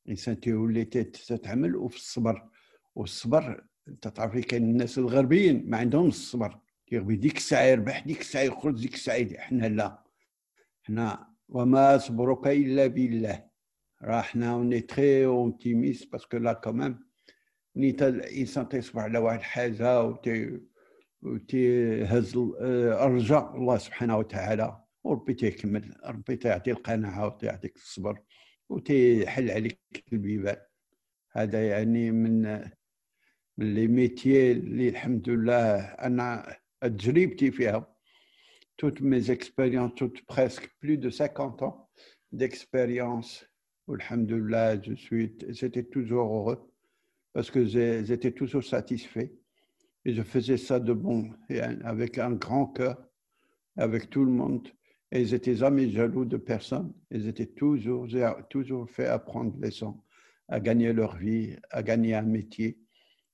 الإنسان تيولي تتعمل وفي الصبر. والصبر انت تعرفي كاين الناس الغربيين ما عندهمش الصبر. كيغبي ديك الساعة يربح ديك الساعة يخرج ديك الساعة حنا لا. حنا وما صبرك إلا بالله. راه حنا اوني تري اوبتيميست باسكو لا كومام نيت الإنسان تيصبر على واحد الحاجة وتي وتيهز الرجاء الله سبحانه وتعالى. وربي تيكمل ربي تيعطي القناعه وتيعطيك الصبر وتيحل عليك البيبان هذا يعني من من لي ميتيي اللي الحمد لله انا تجربتي فيها toutes mes expériences, toutes presque plus de 50 ans d'expérience. Alhamdulillah, je suis, j'étais toujours heureux parce que j'étais toujours satisfait et je faisais ça de bon et avec un grand cœur, avec tout le monde. Et ils étaient jamais jaloux de personne. Ils étaient toujours, toujours fait apprendre les leçons, à gagner leur vie, à gagner un métier.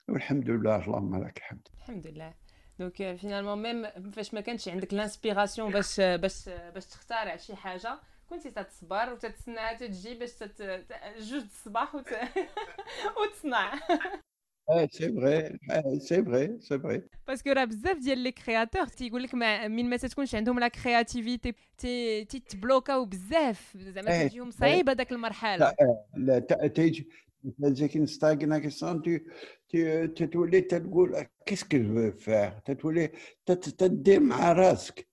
Alhamdulillah, Allahumma lak hamd. Alhamdulillah. Donc euh, finalement même فاش ما كانش عندك الانسبيراسيون باش باش باش تخترع شي حاجه كنتي تتصبر وتتسنى تجي باش تت... جوج الصباح وت... وتصنع c'est vrai, c'est vrai, c'est vrai. Parce que راه بزاف ديال لي كرياتور تيقول لك من ما تتكونش عندهم لا كرياتيفيتي تيتبلوكاو بزاف زعما تجيهم صعيب هذاك المرحله لا تيجي تجيك ستاغناسيون تتولي تقول كيس كو جو فير تتولي تدير مع راسك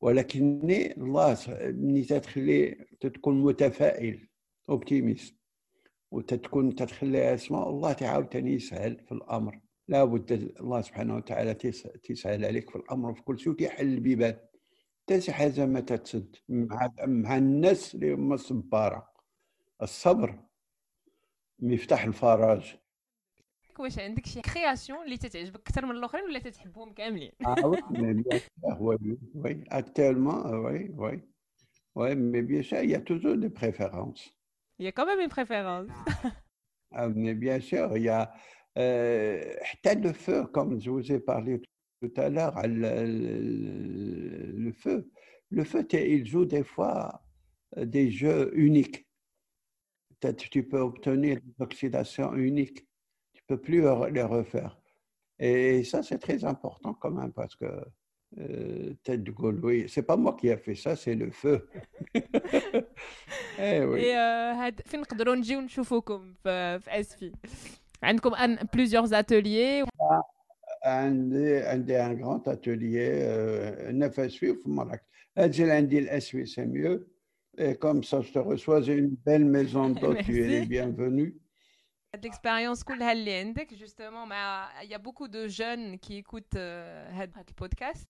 ولكن الله ملي تتخلي تكون متفائل اوبتيميست وتتكون تتخليها أسماء الله تعاود يسهل في الأمر. لابد الله سبحانه وتعالى تسهل عليك في الأمر في كل شيء وتيحل البيبان. شي حاجة ما تتسد. مع, مع الناس اللي هما الصباره الصبر مفتاح الفرج واش عندك شي كرياسيون اللي تتعجبك أكثر من الآخرين ولا تتحبهم كاملين؟ آه وي وي اكتوالمون وي وي وي مي بيان سور il y a toujours des préférences. Il y a quand même une préférence. Ah, mais bien sûr, il y a, le feu, comme je vous ai parlé tout à l'heure, le feu, le feu, il joue des fois des jeux uniques. Peut-être tu peux obtenir des oxydations uniques. Tu ne peux plus les refaire. Et ça, c'est très important quand même parce que euh, tête de Gaulois, c'est pas moi qui ai fait ça, c'est le feu. eh oui. Et فين نقدروا نجيو نشوفوكم في اسفي عندكم plusieurs ateliers عندي عندي un grand atelier neuf اسفي في مراكش اجي عندي الاسفي c'est mieux et comme ça je te reçois j'ai une belle maison d'hôte tu es bienvenue l'expérience cool justement il y a beaucoup de jeunes qui écoutent euh, le podcast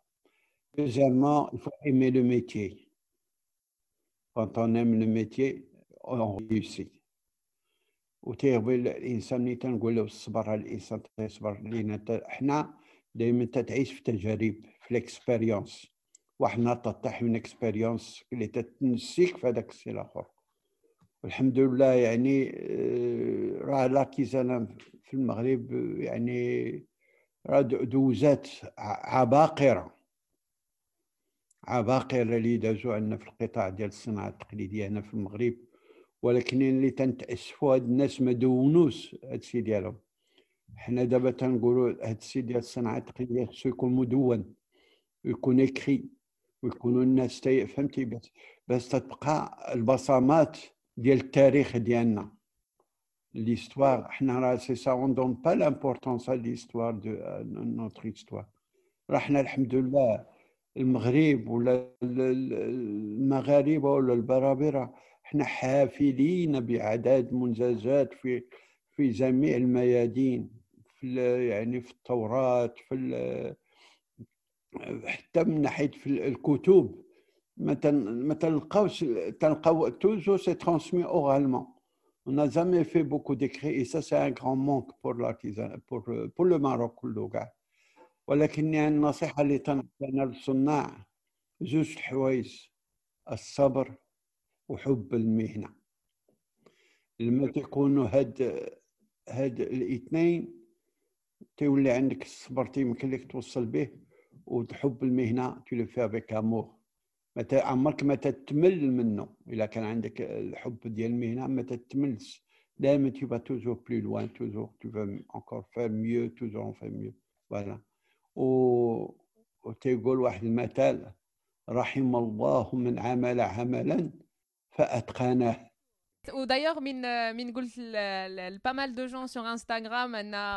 Deuxièmement, il faut aimer le métier. Quand on aime le métier, on réussit. وتيغبي الإنسان اللي تنقول له الصبر على الانسان تصبر لينا حنا دائما تتعيش في تجارب في الاكسبيريونس وحنا تطيح من اكسبيريونس اللي تتنسيك في هذاك السي الآخر والحمد لله يعني آه، راه لاكيزانا في المغرب يعني دوزات عباقرة عباقرة اللي دازوا عندنا في القطاع ديال الصناعة التقليدية هنا في المغرب ولكن اللي تنتأسفوا هاد الناس ما دونوش هادشي ديالهم. حنا دابا تنقولوا هادشي ديال الصناعة التقليدية خصو يكون مدون ويكون اكري ويكونوا الناس فهمتي؟ بس بس تتبقى البصمات ديال التاريخ ديالنا. L'histoire, c'est ça, on ne donne pas l'importance à l'histoire de notre histoire. الحمد لله المغرب ولا المغاربة ولا البرابرة. إحنا حافلين بأعداد منجزات في في جميع الميادين في يعني في التوراة في حتى من ناحية في الكتب. ما تلقاوش تلقاو توجو سي ترانسمي اورالمون On n'a jamais fait beaucoup d'écrits et ça, c'est un grand manque pour, pour, pour le Maroc كله كاع ولكن النصيحة اللي تنعطينا للصناع زوج الحوايج الصبر وحب المهنة. لما تكونوا هاد هاد الاثنين تولي عندك الصبر تيمكن لك توصل به وتحب المهنة تولي فيها بك أمور. ما عمرك ما تتمل منه. إلا كان عندك الحب ديال المهنة ما تتملش. دائما تبقى توجور بلو لوان توجور تو انكور فير ميو توجور فير ميو فوالا و وتيقول واحد المثال رحم الله من عمل عملا فاتقنه Ou d'ailleurs, min, min pas mal de gens sur Instagram,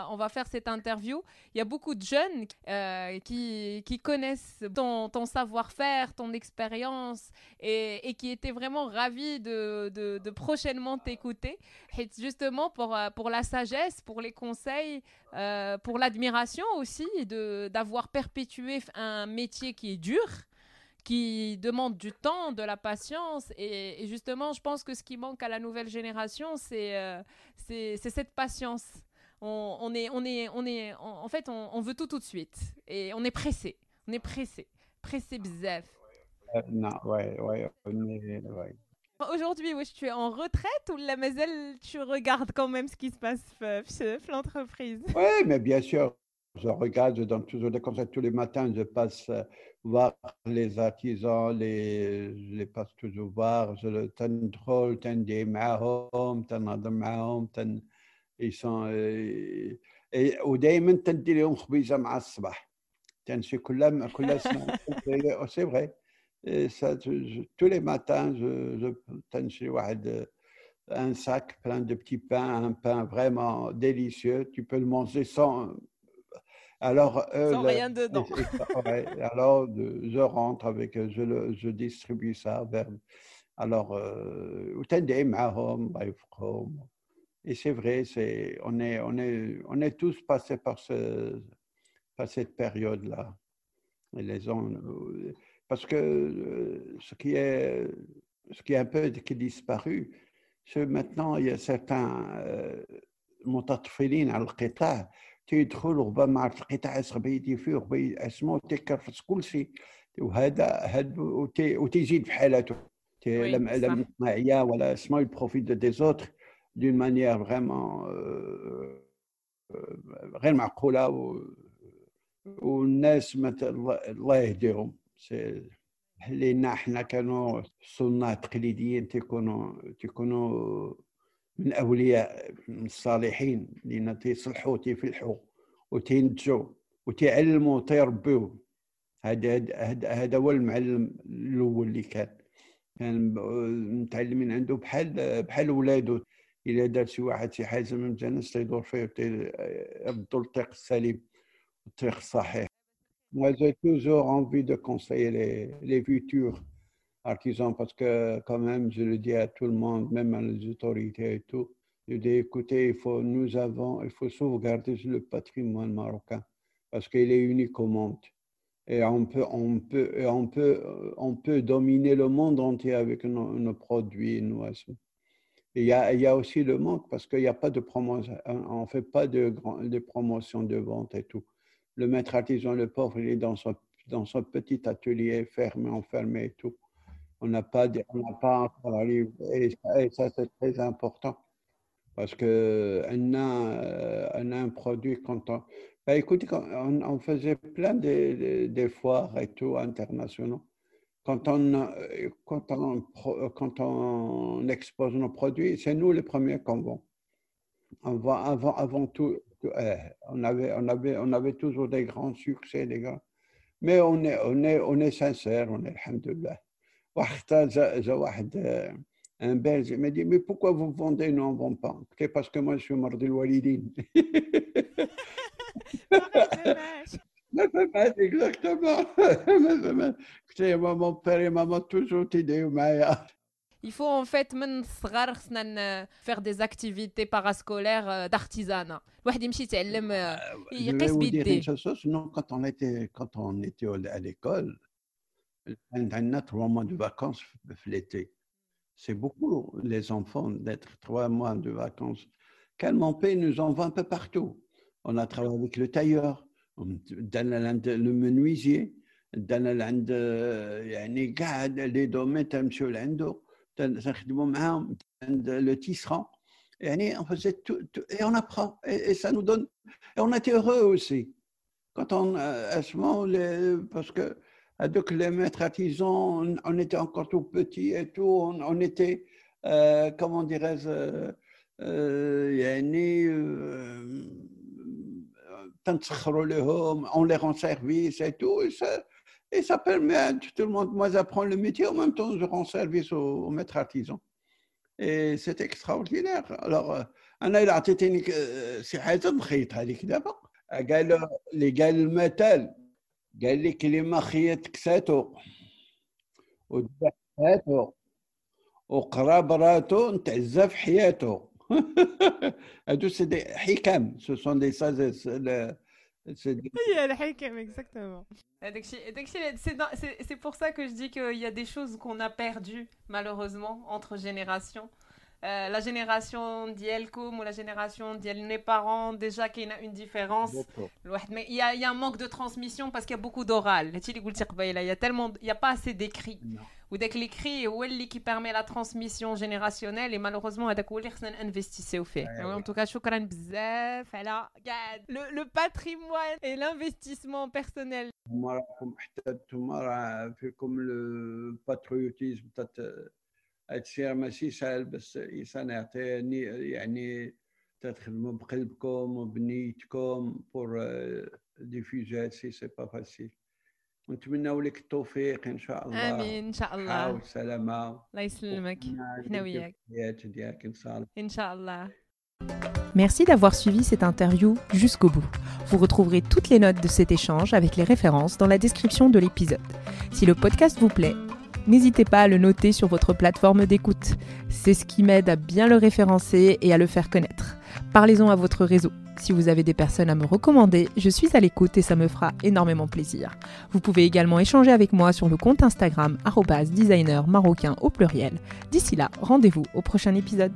on va faire cette interview. Il y a beaucoup de jeunes euh, qui, qui, connaissent ton, ton savoir-faire, ton expérience et, et, qui étaient vraiment ravis de, de, de prochainement t'écouter. Justement pour, euh, pour la sagesse, pour les conseils, euh, pour l'admiration aussi d'avoir perpétué un métier qui est dur qui demande du temps, de la patience. Et, justement, je pense que ce qui manque à la nouvelle génération, c'est euh, c'est cette patience. On, on, est, on est, on est, en fait, on, veut tout tout de suite. Et on est pressé. On est pressé. Pressé bzef. Euh, non, ouais, ouais, ouais. Aujourd'hui, oui, tu es en retraite ou la maison, tu regardes quand même ce qui se passe chez l'entreprise? Oui, mais bien sûr, je regarde, je donne toujours des conseils tous les matins, je passe euh, voir les artisans, les, je les passe toujours voir, je تندخل تندي معاهم تنهضر معاهم تن ils sont ودائما تندي لهم خبيزه مع الصباح تنمشي كل كل سنه سي فري tous les matins je, je تنشري واحد un sac plein de petits pains, un pain vraiment délicieux. Tu peux le manger sans, alors, euh, Sans rien dedans. ouais, alors, je rentre avec, euh, je, le, je distribue ça vers. Alors, euh, Utende Mahom, home. Et c'est vrai, c'est, on, est, on, est, on est tous passés par, ce, par cette période-là. Et les on, euh, parce que ce qui est, ce qui est un peu qui est disparu, c'est maintenant, il y a certains. Euh, al تيدخل ربما عرفت القطاع يصغب يدي فيه ربما اسمه تيكرفس كل شيء وهذا هاد وتيزيد في حالته لم لم اجتماعيه ولا اسمه يبروفيت دي زوتر دون مانيير فريمون غير معقولة والناس الله يهديهم. لأن إحنا كانوا صناع تقليديين تيكونوا تيكونوا من أولياء من الصالحين لأن تيصلحوا تيفلحوا وتينتجوا وتيعلموا وتيربوا هذا هذا هو المعلم الأول اللي كان. كان متعلمين عنده بحال بحال ولادو. إلا دار شي واحد شي حاجة ما مزيانش تيدور فيه يردوا الطريق السليم الطريق الصحيح. Moi, j'ai toujours envie de conseiller les, les futurs. Artisans parce que, quand même, je le dis à tout le monde, même à les autorités et tout, je dis écoutez, il faut, nous avons, il faut sauvegarder le patrimoine marocain parce qu'il est unique au monde. Et on peut, on, peut, on, peut, on peut dominer le monde entier avec nos, nos produits, nos il y, a, il y a aussi le manque parce qu'il n'y a pas de promotion, on ne fait pas de, de promotion de vente et tout le maître artisan, le pauvre, il est dans son, dans son petit atelier fermé, enfermé et tout. On n'a pas, on n'a pas encore arrivé. Et, ça, c'est très important. Parce a, on a un produit quand on. Ben, écoutez, on, faisait plein de, de, foires et tout internationaux. Quand on, quand, on, quand on expose nos produits, c'est nous les premiers qu'on vend. On avant, avant tout eh, on, avait, on, avait, on avait toujours des grands succès, les gars. Mais on est, on est, on est sincère, on est, alhamdoulilah. Un Belge m'a dit Mais pourquoi vous vendez? Nous, on ne vend pas. C'est parce que moi, je suis mort de walidine. exactement. Écoutez, mon père et maman toujours dit il faut en fait faire des activités parascolaires euh, d'artisanat. Euh, quand on était, quand on était à l'école, a trois mois de vacances l'été. C'est beaucoup, les enfants, d'être trois mois de vacances. Quel paix nous en va un peu partout. On a travaillé avec le tailleur, le menuisier, les domaines, le tisserand. Et on faisait tout, et on apprend. Et, ça nous donne. Et on était heureux aussi. Quand on, à ce moment, parce que donc les maîtres artisans, on, était encore tout petits et tout, on, était, euh, comment dirais-je, euh, euh, on les rend service et tout. Et ça, et ça permet à tout le monde, moi, d'apprendre le métier, en même temps, je rends service aux, maîtres artisans. Et c'est extraordinaire. Alors, أنا إلا عطيتيني سي حاجة نخيط هذيك دابا قال اللي قال المثل قال لي كلمة خيط كساتو وذبحاتو وقرا براتو نتعزى في حياته هادو سي دي حكم سو سون دي سازيس exactement. C'est pour ça que je dis qu'il y a des choses qu'on a perdues, malheureusement, entre générations. Euh, la génération d'Yelkoum ou la génération d'Yelnes parents, déjà qu'il y a une différence. Mais il y, a, un manque de transmission parce qu'il y a beaucoup d'oral. Il n'y a, a pas assez d'écrits. Ou dès que l'écrit est qui permet la transmission générationnelle et malheureusement, il y a un investisseur au fait. En tout cas, choukran bzaf. Alors, le, le patrimoine et l'investissement personnel. Hein, comme le patriotisme. الباتريوتيزم هادشي ماشي سهل بس الانسان يعطيني يعني تخدموا بقلبكم وبنيتكم بور ديفيوزي هادشي سي با فاسيل ونتمنوا لك التوفيق ان شاء الله امين ان شاء الله والسلامه الله يسلمك احنا وياك ديالك ان شاء الله ان شاء الله Merci d'avoir suivi cette interview jusqu'au bout. Vous retrouverez toutes les notes de cet échange avec les références dans la description de l'épisode. Si le podcast vous plaît, n'hésitez pas à le noter sur votre plateforme d'écoute. C'est ce qui m'aide à bien le référencer et à le faire connaître. Parlez-en à votre réseau. Si vous avez des personnes à me recommander, je suis à l'écoute et ça me fera énormément plaisir. Vous pouvez également échanger avec moi sur le compte Instagram designer marocain au pluriel. D'ici là, rendez-vous au prochain épisode.